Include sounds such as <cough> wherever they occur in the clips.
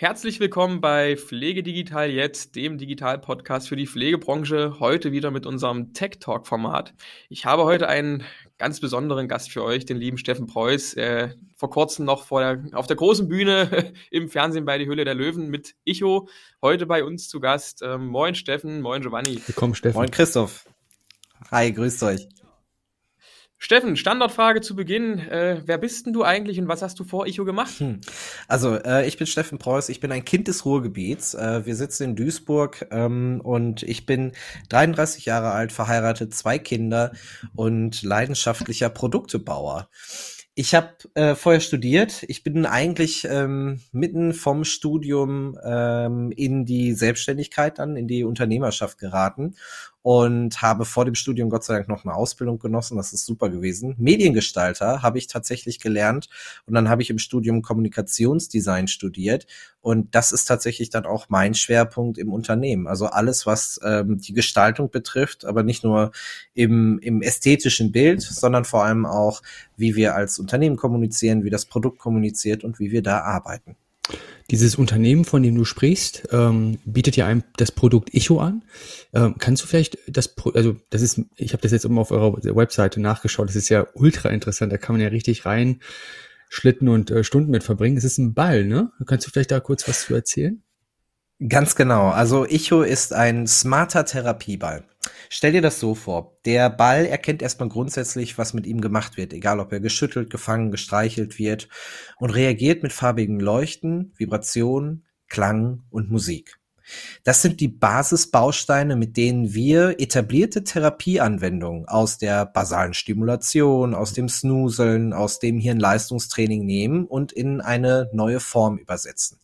Herzlich willkommen bei Pflege Digital jetzt, dem Digital-Podcast für die Pflegebranche. Heute wieder mit unserem Tech Talk-Format. Ich habe heute einen ganz besonderen Gast für euch, den lieben Steffen Preuß. Äh, vor kurzem noch vor der, auf der großen Bühne <laughs> im Fernsehen bei Die Hülle der Löwen mit Icho. Heute bei uns zu Gast. Ähm, moin Steffen, moin Giovanni. Willkommen Steffen. Moin Christoph. Hi, grüßt euch. Steffen, Standardfrage zu Beginn. Äh, wer bist denn du eigentlich und was hast du vor Icho gemacht? Hm. Also, äh, ich bin Steffen Preuß, ich bin ein Kind des Ruhrgebiets. Äh, wir sitzen in Duisburg ähm, und ich bin 33 Jahre alt, verheiratet, zwei Kinder und leidenschaftlicher Produktebauer. Ich habe äh, vorher studiert. Ich bin eigentlich ähm, mitten vom Studium ähm, in die Selbstständigkeit dann, in die Unternehmerschaft geraten und habe vor dem Studium Gott sei Dank noch eine Ausbildung genossen. Das ist super gewesen. Mediengestalter habe ich tatsächlich gelernt und dann habe ich im Studium Kommunikationsdesign studiert und das ist tatsächlich dann auch mein Schwerpunkt im Unternehmen. Also alles, was ähm, die Gestaltung betrifft, aber nicht nur im, im ästhetischen Bild, sondern vor allem auch, wie wir als Unternehmen kommunizieren, wie das Produkt kommuniziert und wie wir da arbeiten. Dieses Unternehmen, von dem du sprichst, ähm, bietet ja einem das Produkt Echo an. Ähm, kannst du vielleicht das, also das ist, ich habe das jetzt immer auf eurer Webseite nachgeschaut, das ist ja ultra interessant, da kann man ja richtig rein Schlitten und äh, Stunden mit verbringen. Es ist ein Ball, ne? Kannst du vielleicht da kurz was zu erzählen? Ganz genau. Also Icho ist ein smarter Therapieball. Stell dir das so vor. Der Ball erkennt erstmal grundsätzlich, was mit ihm gemacht wird, egal ob er geschüttelt, gefangen, gestreichelt wird und reagiert mit farbigen Leuchten, Vibrationen, Klang und Musik. Das sind die Basisbausteine, mit denen wir etablierte Therapieanwendungen aus der basalen Stimulation, aus dem Snoozeln, aus dem Hirnleistungstraining nehmen und in eine neue Form übersetzen.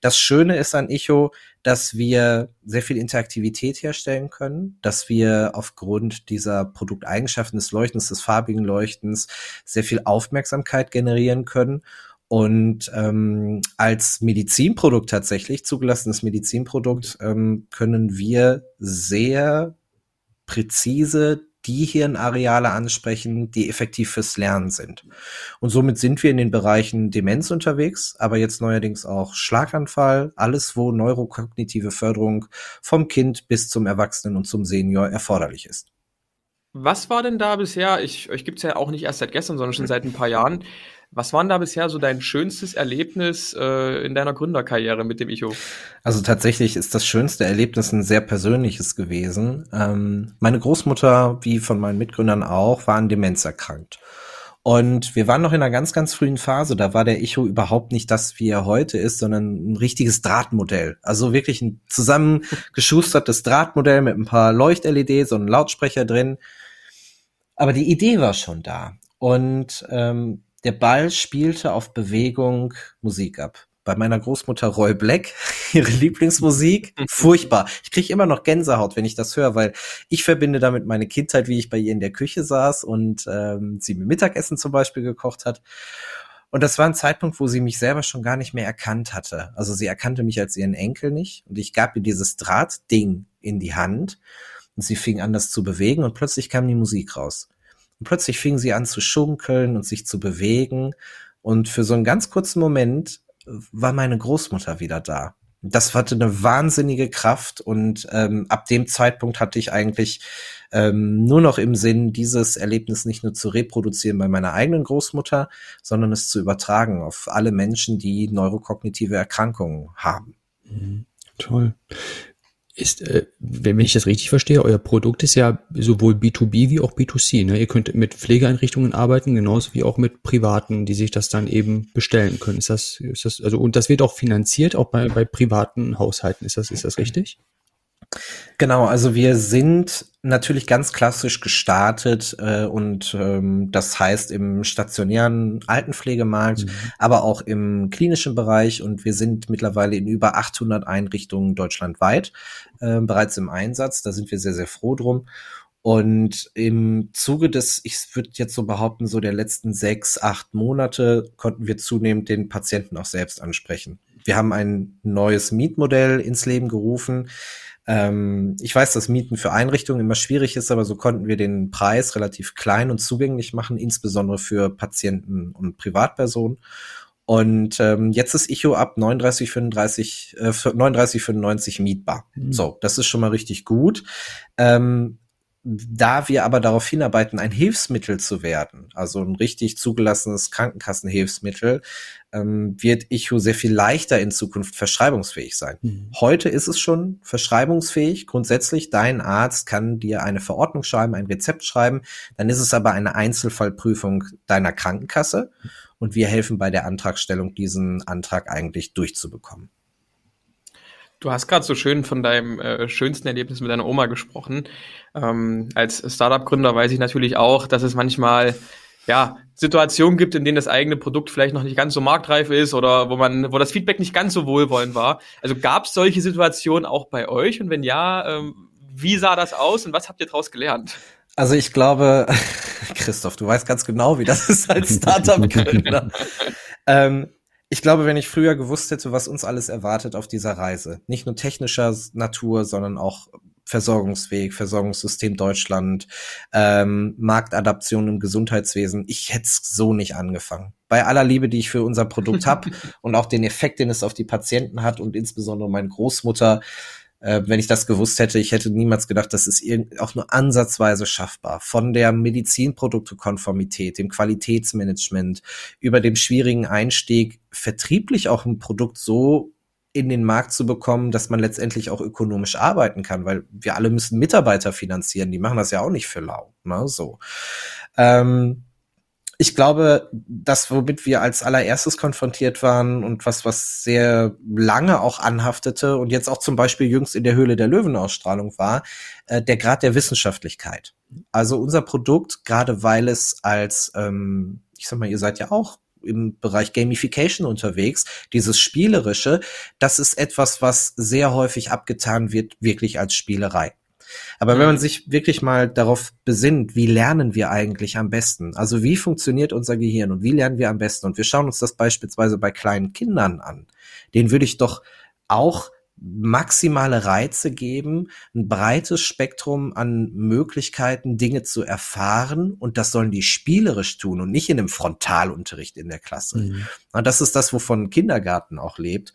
Das Schöne ist an Echo, dass wir sehr viel Interaktivität herstellen können, dass wir aufgrund dieser Produkteigenschaften des Leuchtens, des farbigen Leuchtens sehr viel Aufmerksamkeit generieren können und ähm, als Medizinprodukt tatsächlich, zugelassenes Medizinprodukt, ähm, können wir sehr präzise die Hirnareale ansprechen, die effektiv fürs Lernen sind. Und somit sind wir in den Bereichen Demenz unterwegs, aber jetzt neuerdings auch Schlaganfall, alles, wo neurokognitive Förderung vom Kind bis zum Erwachsenen und zum Senior erforderlich ist. Was war denn da bisher, ich, euch gibt's ja auch nicht erst seit gestern, sondern schon seit ein paar Jahren, was war denn da bisher so dein schönstes Erlebnis äh, in deiner Gründerkarriere mit dem Icho? Also tatsächlich ist das schönste Erlebnis ein sehr persönliches gewesen. Ähm, meine Großmutter, wie von meinen Mitgründern auch, war an Demenz erkrankt. Und wir waren noch in einer ganz, ganz frühen Phase. Da war der Icho überhaupt nicht das, wie er heute ist, sondern ein richtiges Drahtmodell. Also wirklich ein zusammengeschustertes Drahtmodell mit ein paar Leucht-LEDs und einem Lautsprecher drin. Aber die Idee war schon da. Und ähm, der Ball spielte auf Bewegung Musik ab. Bei meiner Großmutter Roy Black, <laughs> ihre Lieblingsmusik, <laughs> furchtbar. Ich kriege immer noch Gänsehaut, wenn ich das höre, weil ich verbinde damit meine Kindheit, wie ich bei ihr in der Küche saß und ähm, sie mir Mittagessen zum Beispiel gekocht hat. Und das war ein Zeitpunkt, wo sie mich selber schon gar nicht mehr erkannt hatte. Also sie erkannte mich als ihren Enkel nicht und ich gab ihr dieses Drahtding in die Hand und sie fing an, das zu bewegen und plötzlich kam die Musik raus. Und plötzlich fing sie an zu schunkeln und sich zu bewegen. Und für so einen ganz kurzen Moment war meine Großmutter wieder da. Das hatte eine wahnsinnige Kraft und ähm, ab dem Zeitpunkt hatte ich eigentlich ähm, nur noch im Sinn, dieses Erlebnis nicht nur zu reproduzieren bei meiner eigenen Großmutter, sondern es zu übertragen auf alle Menschen, die neurokognitive Erkrankungen haben. Mhm. Toll ist, äh, wenn ich das richtig verstehe, euer Produkt ist ja sowohl B2B wie auch B2C. Ne? Ihr könnt mit Pflegeeinrichtungen arbeiten, genauso wie auch mit Privaten, die sich das dann eben bestellen können. Ist das, ist das, also, und das wird auch finanziert, auch bei, bei privaten Haushalten. Ist das, ist das richtig? Genau, also wir sind natürlich ganz klassisch gestartet äh, und ähm, das heißt im stationären Altenpflegemarkt, mhm. aber auch im klinischen Bereich und wir sind mittlerweile in über 800 Einrichtungen deutschlandweit äh, bereits im Einsatz. Da sind wir sehr, sehr froh drum. Und im Zuge des, ich würde jetzt so behaupten, so der letzten sechs, acht Monate konnten wir zunehmend den Patienten auch selbst ansprechen. Wir haben ein neues Mietmodell ins Leben gerufen, ähm, ich weiß, dass Mieten für Einrichtungen immer schwierig ist, aber so konnten wir den Preis relativ klein und zugänglich machen, insbesondere für Patienten und Privatpersonen. Und ähm, jetzt ist Icho ab 39,35 äh, 39,95 mietbar. Mhm. So, das ist schon mal richtig gut. Ähm, da wir aber darauf hinarbeiten, ein Hilfsmittel zu werden, also ein richtig zugelassenes Krankenkassenhilfsmittel, ähm, wird Ichu sehr viel leichter in Zukunft verschreibungsfähig sein. Mhm. Heute ist es schon verschreibungsfähig. Grundsätzlich, dein Arzt kann dir eine Verordnung schreiben, ein Rezept schreiben. Dann ist es aber eine Einzelfallprüfung deiner Krankenkasse. Und wir helfen bei der Antragstellung, diesen Antrag eigentlich durchzubekommen. Du hast gerade so schön von deinem äh, schönsten Erlebnis mit deiner Oma gesprochen. Ähm, als Startup-Gründer weiß ich natürlich auch, dass es manchmal ja, Situationen gibt, in denen das eigene Produkt vielleicht noch nicht ganz so marktreif ist oder wo man, wo das Feedback nicht ganz so wohlwollend war. Also gab es solche Situationen auch bei euch? Und wenn ja, ähm, wie sah das aus und was habt ihr daraus gelernt? Also ich glaube, <laughs> Christoph, du weißt ganz genau, wie das ist als <laughs> Startup-Gründer. ähm, ich glaube, wenn ich früher gewusst hätte, was uns alles erwartet auf dieser Reise, nicht nur technischer Natur, sondern auch Versorgungsweg, Versorgungssystem Deutschland, ähm, Marktadaption im Gesundheitswesen, ich hätte so nicht angefangen. Bei aller Liebe, die ich für unser Produkt habe <laughs> und auch den Effekt, den es auf die Patienten hat und insbesondere meine Großmutter, äh, wenn ich das gewusst hätte, ich hätte niemals gedacht, das ist auch nur ansatzweise schaffbar. Von der Medizinproduktekonformität, dem Qualitätsmanagement, über dem schwierigen Einstieg, vertrieblich auch ein Produkt so in den Markt zu bekommen, dass man letztendlich auch ökonomisch arbeiten kann, weil wir alle müssen Mitarbeiter finanzieren, die machen das ja auch nicht für lau. Ne? So. Ähm, ich glaube, das, womit wir als allererstes konfrontiert waren und was, was sehr lange auch anhaftete und jetzt auch zum Beispiel jüngst in der Höhle der Löwenausstrahlung war, äh, der Grad der Wissenschaftlichkeit. Also unser Produkt, gerade weil es als, ähm, ich sag mal, ihr seid ja auch im Bereich Gamification unterwegs, dieses Spielerische, das ist etwas, was sehr häufig abgetan wird, wirklich als Spielerei. Aber wenn man mhm. sich wirklich mal darauf besinnt, wie lernen wir eigentlich am besten? Also wie funktioniert unser Gehirn und wie lernen wir am besten? Und wir schauen uns das beispielsweise bei kleinen Kindern an. Den würde ich doch auch maximale Reize geben, ein breites Spektrum an Möglichkeiten, Dinge zu erfahren und das sollen die spielerisch tun und nicht in einem Frontalunterricht in der Klasse. Mhm. Und das ist das, wovon Kindergarten auch lebt.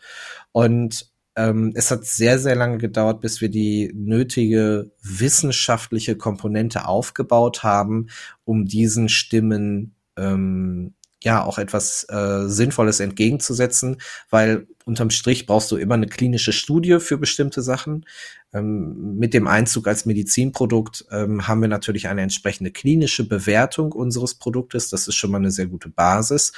Und ähm, es hat sehr, sehr lange gedauert, bis wir die nötige wissenschaftliche Komponente aufgebaut haben, um diesen Stimmen ähm, ja auch etwas äh, Sinnvolles entgegenzusetzen, weil unterm Strich brauchst du immer eine klinische Studie für bestimmte Sachen. Ähm, mit dem Einzug als Medizinprodukt ähm, haben wir natürlich eine entsprechende klinische Bewertung unseres Produktes. Das ist schon mal eine sehr gute Basis.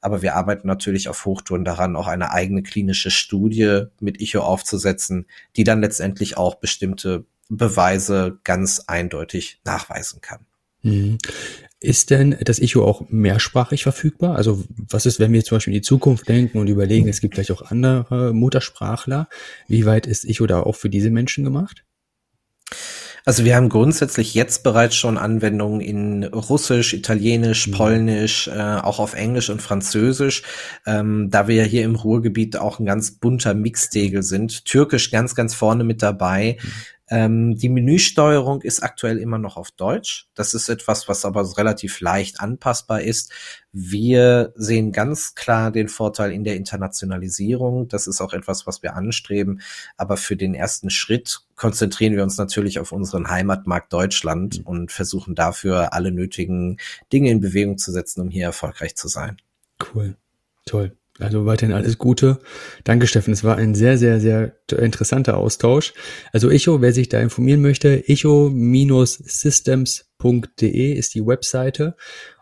Aber wir arbeiten natürlich auf Hochtouren daran, auch eine eigene klinische Studie mit Icho aufzusetzen, die dann letztendlich auch bestimmte Beweise ganz eindeutig nachweisen kann. Mhm. Ist denn das Echo auch mehrsprachig verfügbar? Also was ist, wenn wir zum Beispiel in die Zukunft denken und überlegen, es gibt vielleicht auch andere Muttersprachler, wie weit ist Echo da auch für diese Menschen gemacht? Also wir haben grundsätzlich jetzt bereits schon Anwendungen in Russisch, Italienisch, mhm. Polnisch, äh, auch auf Englisch und Französisch, ähm, da wir ja hier im Ruhrgebiet auch ein ganz bunter Mixtegel sind. Türkisch ganz, ganz vorne mit dabei. Mhm. Ähm, die Menüsteuerung ist aktuell immer noch auf Deutsch. Das ist etwas, was aber relativ leicht anpassbar ist. Wir sehen ganz klar den Vorteil in der Internationalisierung. Das ist auch etwas, was wir anstreben. Aber für den ersten Schritt konzentrieren wir uns natürlich auf unseren Heimatmarkt Deutschland mhm. und versuchen dafür alle nötigen Dinge in Bewegung zu setzen, um hier erfolgreich zu sein. Cool. Toll. Also weiterhin alles Gute. Danke, Steffen. Es war ein sehr, sehr, sehr interessanter Austausch. Also Echo, wer sich da informieren möchte, echo-systems.de ist die Webseite.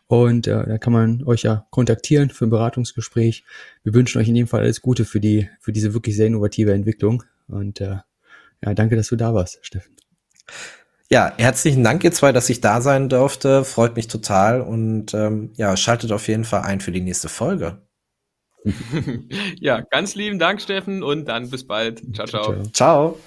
Und äh, da kann man euch ja kontaktieren für ein Beratungsgespräch. Wir wünschen euch in jedem Fall alles Gute für die, für diese wirklich sehr innovative Entwicklung. Und äh, ja, danke, dass du da warst, Steffen. Ja, herzlichen Dank ihr zwei, dass ich da sein durfte. Freut mich total und ähm, ja, schaltet auf jeden Fall ein für die nächste Folge. <laughs> ja, ganz lieben Dank, Steffen, und dann bis bald. Ciao, ciao. Ciao.